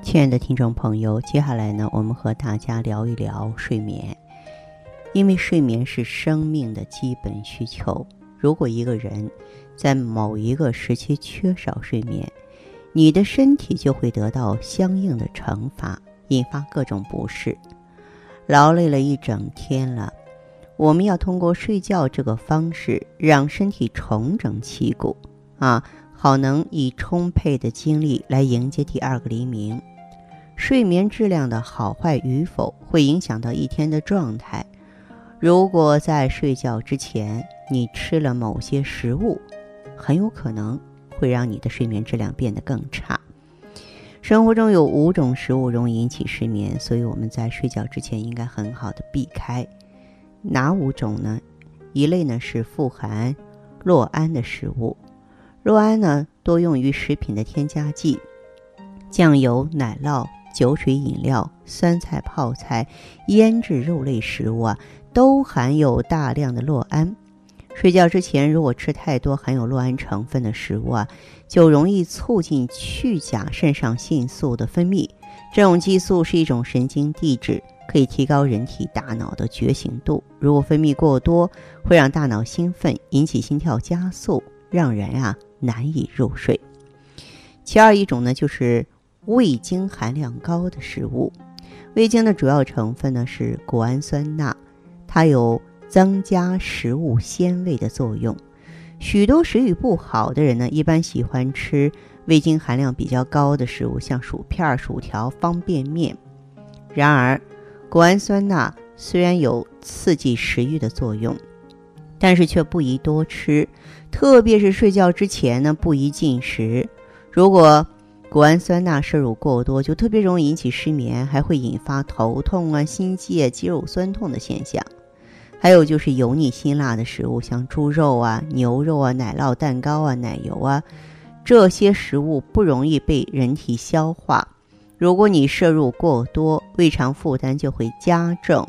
亲爱的听众朋友，接下来呢，我们和大家聊一聊睡眠，因为睡眠是生命的基本需求。如果一个人在某一个时期缺少睡眠，你的身体就会得到相应的惩罚，引发各种不适。劳累了一整天了，我们要通过睡觉这个方式，让身体重整旗鼓啊。好，能以充沛的精力来迎接第二个黎明。睡眠质量的好坏与否，会影响到一天的状态。如果在睡觉之前你吃了某些食物，很有可能会让你的睡眠质量变得更差。生活中有五种食物容易引起失眠，所以我们在睡觉之前应该很好的避开。哪五种呢？一类呢是富含酪胺的食物。酪胺呢，多用于食品的添加剂，酱油、奶酪、酒水饮料、酸菜泡菜、腌制肉类食物啊，都含有大量的酪胺。睡觉之前如果吃太多含有酪胺成分的食物啊，就容易促进去甲肾上腺素的分泌。这种激素是一种神经递质，可以提高人体大脑的觉醒度。如果分泌过多，会让大脑兴奋，引起心跳加速，让人啊。难以入睡。其二一种呢，就是味精含量高的食物。味精的主要成分呢是谷氨酸钠，它有增加食物鲜味的作用。许多食欲不好的人呢，一般喜欢吃味精含量比较高的食物，像薯片、薯条、方便面。然而，谷氨酸钠虽然有刺激食欲的作用。但是却不宜多吃，特别是睡觉之前呢，不宜进食。如果谷氨酸钠摄入过多，就特别容易引起失眠，还会引发头痛啊、心悸、肌肉酸痛的现象。还有就是油腻辛辣的食物，像猪肉啊、牛肉啊、奶酪、蛋糕啊、奶油啊，这些食物不容易被人体消化。如果你摄入过多，胃肠负担就会加重，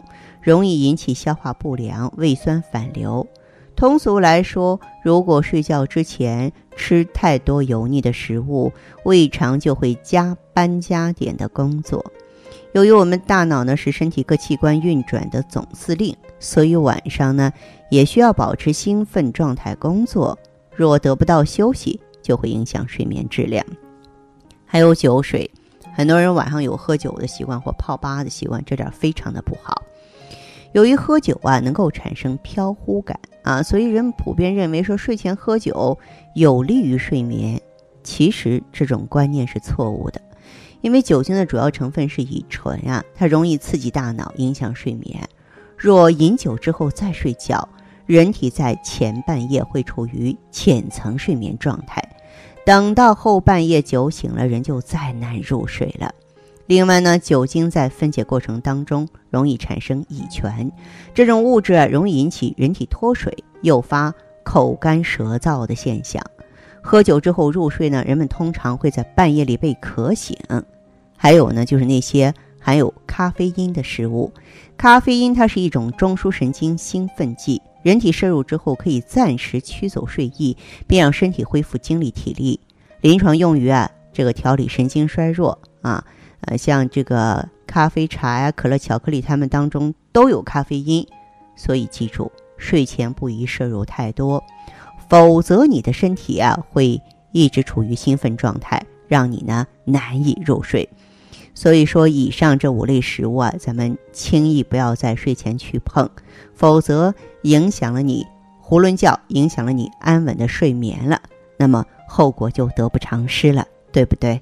容易引起消化不良、胃酸反流。通俗来说，如果睡觉之前吃太多油腻的食物，胃肠就会加班加点的工作。由于我们大脑呢是身体各器官运转的总司令，所以晚上呢也需要保持兴奋状态工作。若得不到休息，就会影响睡眠质量。还有酒水，很多人晚上有喝酒的习惯或泡吧的习惯，这点非常的不好。由于喝酒啊能够产生飘忽感啊，所以人们普遍认为说睡前喝酒有利于睡眠。其实这种观念是错误的，因为酒精的主要成分是乙醇啊，它容易刺激大脑，影响睡眠。若饮酒之后再睡觉，人体在前半夜会处于浅层睡眠状态，等到后半夜酒醒了，人就再难入睡了。另外呢，酒精在分解过程当中容易产生乙醛，这种物质啊容易引起人体脱水，诱发口干舌燥的现象。喝酒之后入睡呢，人们通常会在半夜里被渴醒。还有呢，就是那些含有咖啡因的食物，咖啡因它是一种中枢神经兴奋剂，人体摄入之后可以暂时驱走睡意，并让身体恢复精力体力。临床用于啊这个调理神经衰弱啊。呃，像这个咖啡、茶呀、可乐、巧克力，它们当中都有咖啡因，所以记住，睡前不宜摄入太多，否则你的身体啊会一直处于兴奋状态，让你呢难以入睡。所以说，以上这五类食物啊，咱们轻易不要在睡前去碰，否则影响了你囫囵觉，影响了你安稳的睡眠了，那么后果就得不偿失了，对不对？